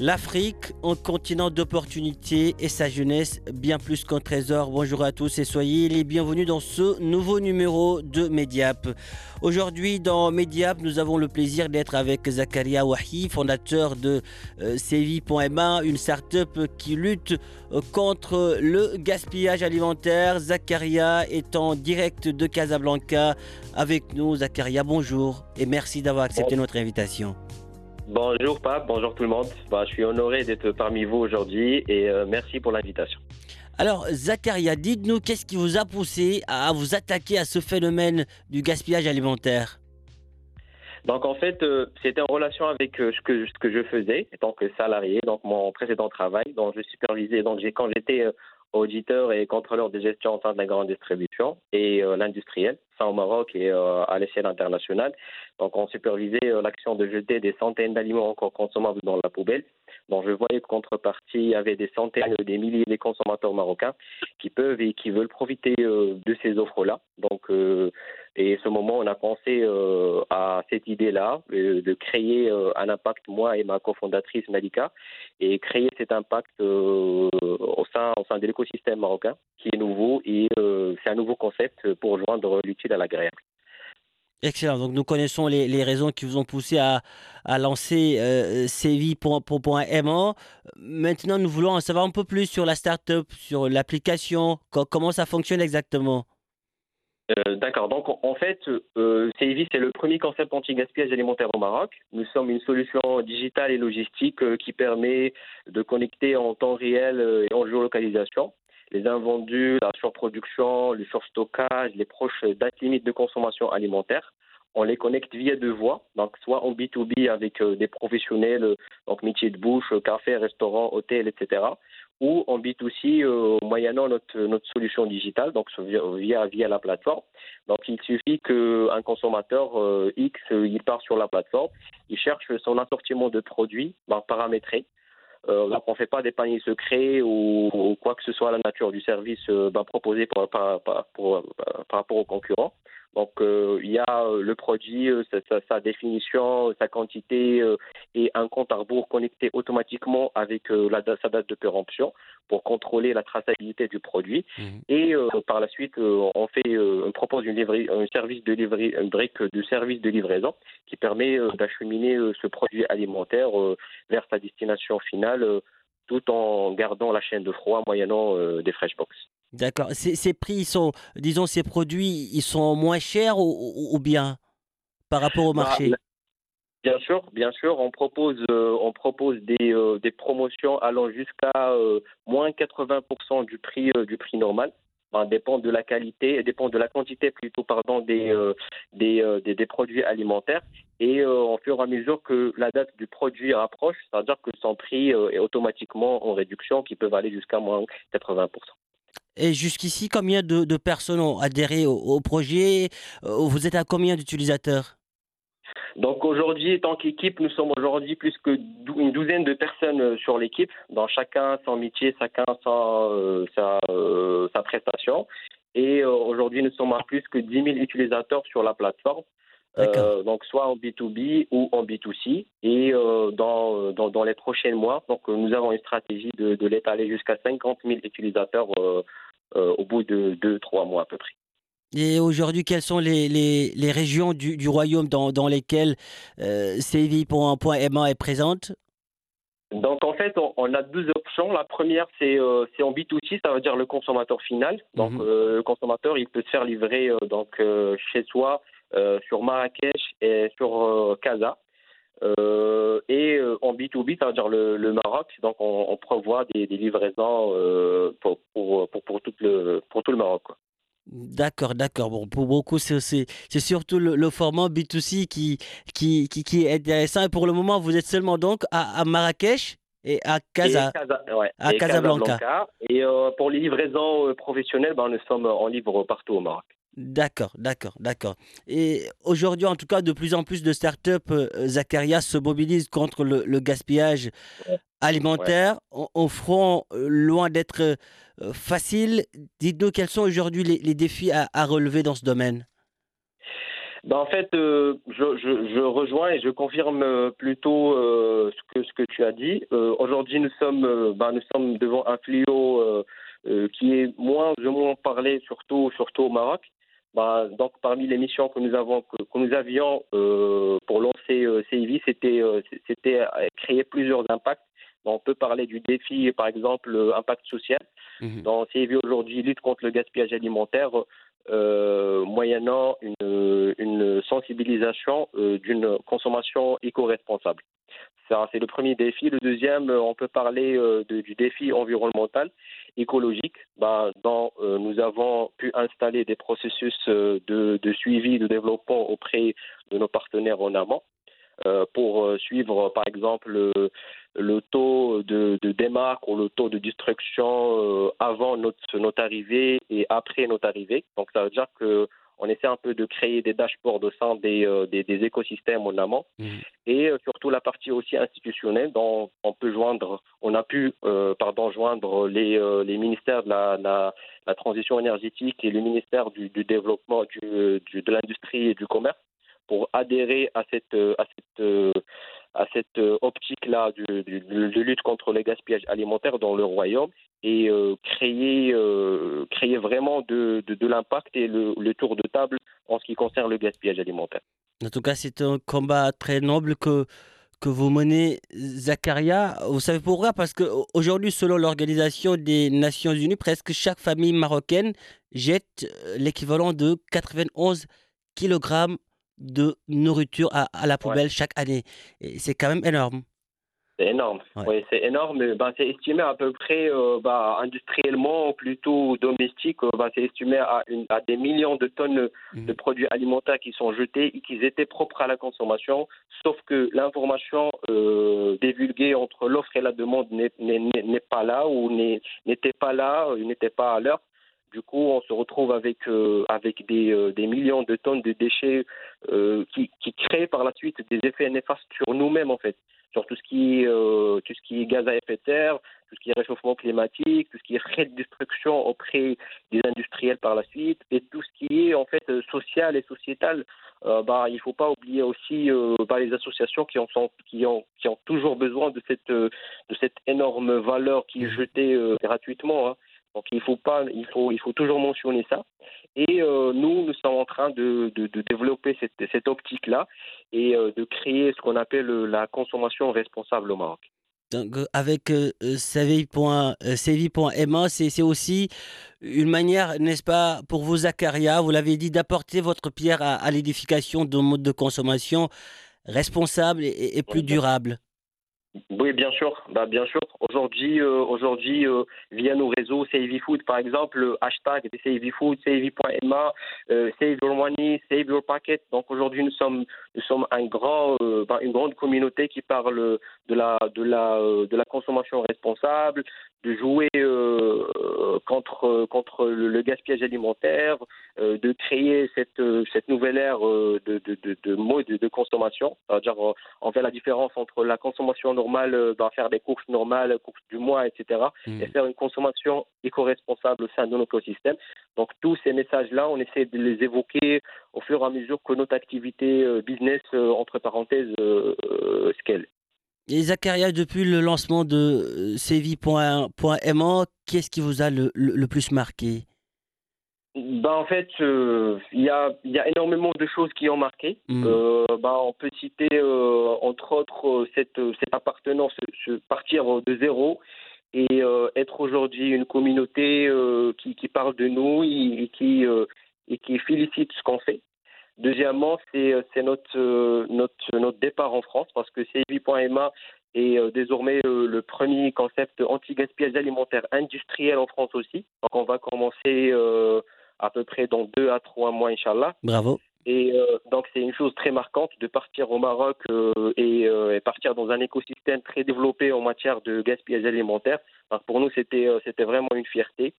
L'Afrique, un continent d'opportunités et sa jeunesse bien plus qu'un trésor. Bonjour à tous et soyez les bienvenus dans ce nouveau numéro de Mediap. Aujourd'hui dans Mediap, nous avons le plaisir d'être avec Zakaria Wahi, fondateur de euh, Sevi.ma, une start-up qui lutte euh, contre le gaspillage alimentaire. Zakaria est en direct de Casablanca avec nous. Zakaria, bonjour et merci d'avoir accepté notre invitation. Bonjour Pape, bonjour tout le monde. Bah, je suis honoré d'être parmi vous aujourd'hui et euh, merci pour l'invitation. Alors, Zakaria, dites-nous qu'est-ce qui vous a poussé à vous attaquer à ce phénomène du gaspillage alimentaire? Donc en fait, euh, c'était en relation avec euh, ce, que, ce que je faisais en tant que salarié, donc mon précédent travail, dont je supervisais. Donc j'ai, quand j'étais auditeur et contrôleur de gestion au sein de la grande distribution et euh, l'industriel, au Maroc et euh, à l'échelle internationale. Donc on supervisait euh, l'action de jeter des centaines d'aliments encore consommables dans la poubelle. Donc je voyais que contrepartie, il y avait des centaines, des milliers de consommateurs marocains qui peuvent et qui veulent profiter euh, de ces offres-là. Donc euh, et ce moment, on a pensé euh, à cette idée-là euh, de créer un impact, moi et ma cofondatrice Malika, et créer cet impact au sein, au sein de l'écosystème marocain, qui est nouveau et c'est un nouveau concept pour joindre l'utile à l'agréable. Excellent. Donc, nous connaissons les, raisons qui vous ont poussé à, à lancer euh, Sevi.ma. Maintenant, nous voulons en savoir un peu plus sur la startup, sur l'application, co- comment ça fonctionne exactement? Euh, D'accord. Donc, en- fait, euh, c'est le premier concept anti-gaspillage alimentaire au Maroc. Nous sommes une solution digitale et logistique euh, qui permet de connecter en temps réel euh, et en géolocalisation les invendus, la surproduction, le surstockage, les proches dates limites de consommation alimentaire. On les connecte via deux voies, donc soit en B2B avec euh, des professionnels, euh, donc métiers de bouche, euh, café, restaurant, hôtel, etc., ou en B2C euh, moyennant notre, notre solution digitale, donc via, via, la plateforme. Donc il suffit qu'un consommateur X, il part sur la plateforme, il cherche son assortiment de produits ben, paramétré. Euh, donc on fait pas des paniers secrets ou, ou quoi que ce soit à la nature du service euh, ben, proposé par, par, par, pour- par rapport aux concurrents. Donc euh, il y a euh, le produit, euh, sa, sa- sa définition, sa quantité et un compte à rebours connecté automatiquement avec la, sa date de péremption pour contrôler la traçabilité du produit. Et euh, par la suite, euh, on fait, euh, on propose une un service de livraison, brique de service de livraison qui permet d'acheminer ce produit alimentaire vers sa destination finale, tout en gardant la chaîne de froid moyennant des fresh box. D'accord. Ces, ces prix, ils sont, disons, ces produits, ils sont moins chers ou, bien par rapport au Bah, marché? Bien sûr, bien sûr, on propose, euh, on propose des, euh, des promotions allant jusqu'à euh, moins 80% du prix euh, du prix normal. Ça dépend de la qualité, dépend de la quantité plutôt pardon des des, des, des produits alimentaires. Et au fur et à mesure que la date du produit rapproche, c'est-à-dire que son prix est automatiquement en réduction, qui peuvent aller jusqu'à moins 80%. Et jusqu'ici, combien de, de personnes ont adhéré au, au projet? Euh, Vous êtes à combien d'utilisateurs? Donc aujourd'hui, tant qu'équipe, nous sommes aujourd'hui plus que dou- une douzaine de personnes euh, sur l'équipe, dans chacun son métier, chacun sa, euh, sa, euh, sa prestation. Et euh, aujourd'hui, nous sommes à plus que 10 000 utilisateurs sur la plateforme, donc soit en B2B ou en B2C. Et dans, dans, dans les prochains mois, donc nous avons une stratégie de, de l'étaler jusqu'à 50 000 utilisateurs au bout de 2-3 mois à peu près. Et aujourd'hui, quelles sont les, les, les régions du, du royaume dans, dans lesquelles euh, Sevi.ma est présente? Donc en fait, on, a deux options. La première, c'est en B2C, ça veut dire le consommateur final. Donc mhm. le consommateur, il peut se faire livrer donc chez soi sur Marrakech et sur Casa. Euh, et euh, en B2B, ça veut dire le, le Maroc, donc on, on prévoit des, des livraisons euh, pour, pour, pour, pour, tout le, pour tout le Maroc. Quoi. D'accord, d'accord. Bon, pour beaucoup, c'est surtout le, le, format B2C qui, qui, qui, qui, est intéressant. Et pour le moment, vous êtes seulement donc à, à Marrakech et à Casa, et Casa ouais, à et Casablanca. Casablanca. Et euh, pour les livraisons professionnelles, ben, nous sommes en livre partout au Maroc. D'accord, d'accord, d'accord. Et aujourd'hui, en tout cas, de plus en plus de startups, euh, Zakaria, se mobilisent contre le, gaspillage alimentaire. au front, euh, loin d'être euh, facile. Dites-nous quels sont aujourd'hui les, défis à, relever dans ce domaine. Ben en fait, je, rejoins et je confirme plutôt ce, que, ce que tu as dit. aujourd'hui, nous sommes, ben, nous sommes devant un fléau qui est moins ou moins parlé, surtout, surtout au Maroc. Bah, donc parmi les missions que nous avons que, nous avions euh, pour lancer euh, CIV, c'était euh, créer plusieurs impacts. on peut parler du défi, par exemple, impact social. Mmh. Dans CIV aujourd'hui lutte contre le gaspillage alimentaire, moyennant une, une sensibilisation d'une consommation éco-responsable. C'est le premier défi. Le deuxième, on peut parler du défi environnemental écologique, bah, dont euh, nous avons pu installer des processus euh, de, suivi, de développement auprès de nos partenaires en amont. Euh, pour suivre, par exemple, le, taux de, de, démarque ou le taux de destruction avant notre arrivée et après notre arrivée. Donc, ça veut dire que on essaie un peu de créer des dashboards au sein des, euh, des, écosystèmes en amont mmh. et euh, surtout la partie aussi institutionnelle dont on peut joindre, on a pu euh, pardon, joindre les, les ministères de la, la, transition énergétique et le ministère du, du développement du, de l'industrie et du commerce pour adhérer à cette, à cette, à cette optique-là de, lutte contre le gaspillage alimentaire dans le royaume et euh, créer, euh, créer vraiment de, de, l'impact et le, tour de table en ce qui concerne le gaspillage alimentaire. En tout cas, c'est un combat très noble que, que vous menez, Zakaria. Vous savez pourquoi? Parce qu'aujourd'hui, selon l'Organisation des Nations Unies, presque chaque famille marocaine jette euh, l'équivalent de 91 kg de nourriture à, à la poubelle chaque année. C'est quand même énorme. C'est énorme. Oui, c'est énorme. Ben, c'est estimé à peu près, euh, bah, industriellement, plutôt domestique, euh, bah, c'est estimé à, une, à, des millions de tonnes de mmh. produits alimentaires qui sont jetés et qui étaient propres à la consommation, sauf que l'information euh, divulguée entre l'offre et la demande n'est pas là ou n'était pas là, n'était pas à l'heure. Du coup, on se retrouve avec, avec des, des, millions de tonnes de déchets qui, qui créent par la suite des effets néfastes sur nous-mêmes, en fait sur tout ce qui est, euh, tout ce qui est gaz à effet de serre, tout ce qui est réchauffement climatique, tout ce qui est frais de destruction auprès des industriels par la suite, et tout ce qui est en fait social et sociétal. Euh, bah, il ne faut pas oublier aussi euh, bah, les associations qui, sont, qui, ont, qui ont toujours besoin de cette, de cette énorme valeur qui est jetée gratuitement. Hein. Donc il faut pas, il faut, il faut toujours mentionner ça. Et euh, nous, nous sommes en train de, de, de développer cette, cette optique-là et euh, de créer ce qu'on appelle euh, la consommation responsable au Maroc. Donc, avec euh, Sevi.ma, c'est aussi une manière, n'est-ce pas, pour vous, Zakaria, vous l'avez dit, d'apporter votre pierre à, à l'édification d'un mode de consommation responsable et, et plus durable. Oui, bien sûr. Bah, bien sûr. Aujourd'hui, euh, aujourd'hui, euh, via nos réseaux Save Food, par exemple, le hashtag Save Food, Save.ma, euh, Save Your Money, Save Your Packet. Donc aujourd'hui, nous sommes, nous sommes un grand, euh, une grande communauté qui parle de la, de la, de la consommation responsable, de jouer contre, contre le, gaspillage alimentaire, de créer cette, cette nouvelle ère de, de, de, de mode de consommation. C'est-à-dire, on fait la différence entre la consommation normale, euh, ben, faire des courses normales, courses du mois, etc., hmm. et faire une consommation éco-responsable au sein de notre écosystème. Donc tous ces messages-là, on essaie de les évoquer au fur et à mesure que notre activité euh, business, euh, entre parenthèses, scale. Et Zacharia, depuis le lancement de Sevi.ma, qu'est-ce qui vous a le, le plus marqué? Ben, en fait, il y, a, y, a, énormément de choses qui ont marqué. Mm. ben, on peut citer, entre autres, cette, cette appartenance, partir de zéro et être aujourd'hui une communauté qui, qui, parle de nous et qui, et qui félicite ce qu'on fait. Deuxièmement, c'est notre, notre, notre départ en France parce que CEVI.ma est euh, désormais euh, le premier concept anti-gaspillage alimentaire industriel en France aussi. Donc on va commencer euh, à peu près dans deux à trois mois, Inch'Allah. Bravo. Et donc c'est une chose très marquante de partir au Maroc et, partir dans un écosystème très développé en matière de gaspillage alimentaire. pour nous, c'était c'était vraiment une fierté.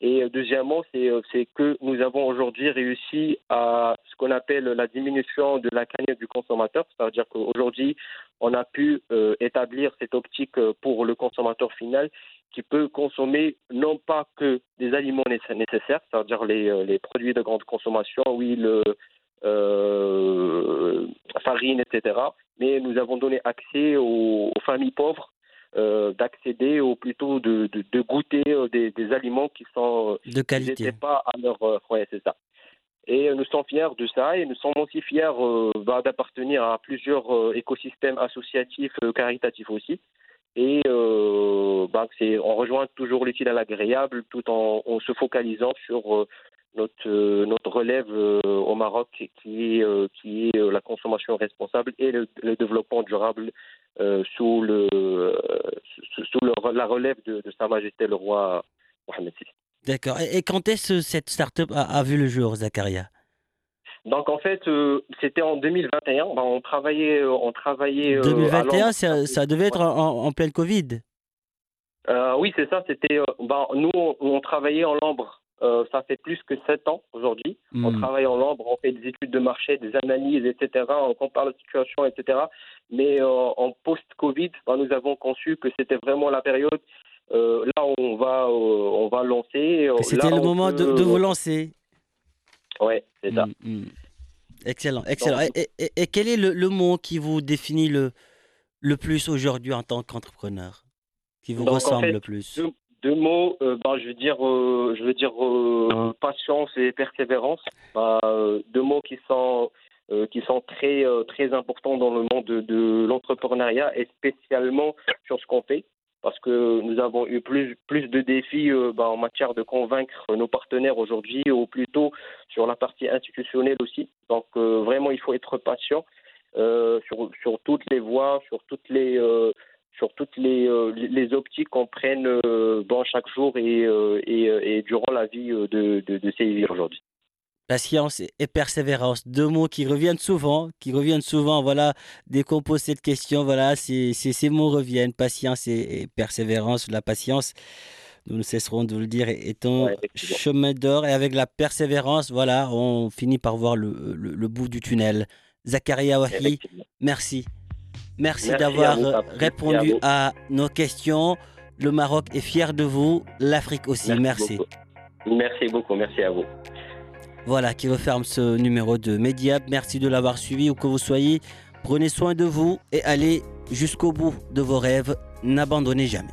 Et deuxièmement, c'est que nous avons aujourd'hui réussi à ce qu'on appelle la diminution de la cagnotte du consommateur, c'est-à-dire qu'aujourd'hui, on a pu euh, établir cette optique euh, pour le consommateur final qui peut consommer non pas que des aliments nécessaires, c'est-à-dire les, euh, les, produits de grande consommation, huile, euh, farine, etc., mais nous avons donné accès aux, familles pauvres d'accéder ou plutôt de, de, goûter des, des, aliments qui sont de qualité. pas à leur ouais, c'est ça. Et nous sommes fiers de ça et nous sommes aussi fiers euh, bah, d'appartenir à plusieurs euh, écosystèmes associatifs, euh, caritatifs aussi. Et bah, on rejoint toujours l'utile à l'agréable tout en, se focalisant sur notre, notre relève au Maroc qui est, qui est la consommation responsable et le, développement durable sous, le, sous la relève de, de Sa Majesté le roi Mohamed VI. D'accord. Et, quand est-ce que cette start-up a, vu le jour, Zakaria? Donc en fait, euh, c'était en 2021. Ben, on travaillait, euh, on travaillait. 2021, euh, ça, devait être en, pleine Covid? oui, c'est ça. C'était. Ben, nous, on, travaillait en Lambre. ça fait plus que sept ans aujourd'hui. On hmm. travaille en Lambre, on fait des études de marché, des analyses, etc. On compare la situation, etc. Mais en post-Covid, ben, nous avons conçu que c'était vraiment la période euh, là, on va, euh, on va lancer. Euh, c'était le moment de, vous lancer. Oui, c'est ça. Mm, mm. Excellent, excellent. et, quel est le, mot qui vous définit le, le plus aujourd'hui en tant qu'entrepreneur Qui vous ressemble le plus? Deux, mots, bah, je veux dire, je veux dire patience et persévérance. Bah, deux mots qui sont qui sont très très importants dans le monde de, l'entrepreneuriat et spécialement sur ce qu'on fait parce que nous avons eu plus, plus de défis euh, bah, en matière de convaincre nos partenaires aujourd'hui, ou plutôt sur la partie institutionnelle aussi. Donc euh, vraiment, il faut être patient euh, sur, sur, toutes les voies, sur toutes les, sur toutes les, les optiques qu'on prenne dans chaque jour et, et, et, durant la vie de, de, de ces aujourd'hui. Patience et persévérance, deux mots qui reviennent souvent, qui reviennent souvent. Voilà, dès qu'on pose cette question, voilà, ces, ces, mots reviennent. Patience et, persévérance. La patience, nous ne cesserons de le dire, est un chemin d'or. Et avec la persévérance, voilà, on finit par voir le, le, bout du tunnel. Zakaria Wahi, merci. Merci, d'avoir répondu à, nos questions. Le Maroc est fier de vous, l'Afrique aussi. Merci. Merci beaucoup, merci à vous. Voilà qui referme ce numéro de Mediap. Merci de l'avoir suivi où que vous soyez. Prenez soin de vous et allez jusqu'au bout de vos rêves. N'abandonnez jamais.